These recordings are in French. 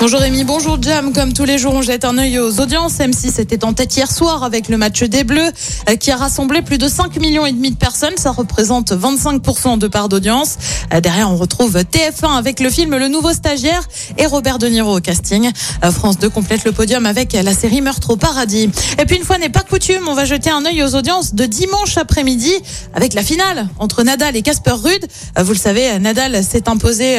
Bonjour Rémi, bonjour Jam. Comme tous les jours, on jette un œil aux audiences. M6 était en tête hier soir avec le match des Bleus euh, qui a rassemblé plus de 5 millions et demi de personnes. Ça représente 25% de part d'audience. Euh, Derrière, on retrouve TF1 avec le film Le Nouveau Stagiaire et Robert De Niro au casting. Euh, France 2 complète le podium avec la série Meurtre au paradis. Et puis une fois n'est pas coutume, on va jeter un œil aux audiences de dimanche après-midi avec la finale entre Nadal et Casper Ruud. Vous le savez, Nadal s'est imposé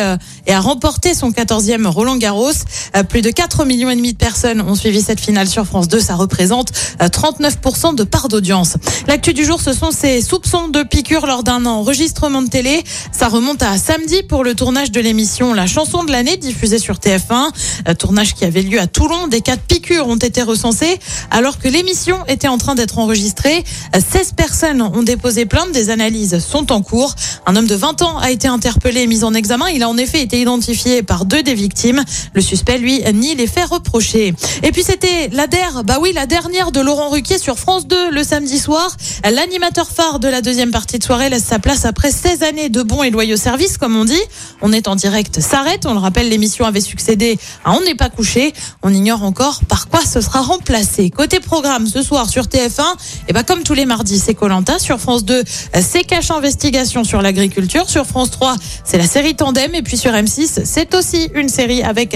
et a remporté son 14e Roland Garros. Euh, Plus de 4 millions et demi de personnes ont suivi cette finale sur France 2. Ça représente euh, 39% de part d'audience. L'actu du jour, ce sont ces soupçons de piqûres lors d'un enregistrement de télé. Ça remonte à samedi pour le tournage de l'émission La chanson de l'année diffusée sur TF1. Euh, Tournage qui avait lieu à Toulon. Des cas de piqûres ont été recensés alors que l'émission était en train d'être enregistrée. Euh, 16 personnes ont déposé plainte. Des analyses sont en cours. Un homme de 20 ans a été interpellé et mis en examen. Il a en effet été identifié par deux des victimes. Le suspect, lui, nie les faits reprochés. Et puis c'était la der, bah oui, la dernière de Laurent Ruquier sur France 2 le samedi soir. L'animateur phare de la deuxième partie de soirée laisse sa place après 16 années de bons et loyaux services, comme on dit. On est en direct, s'arrête. On le rappelle, l'émission avait succédé à On n'est pas couché. On ignore encore par quoi ce sera remplacé. Côté programme, ce soir sur TF1, et bah comme tous les mardis, c'est Colanta. Sur France 2, c'est Cache Investigation sur l'agriculture. Sur France 3, c'est la série Tandem. Et puis sur M6, c'est aussi une série avec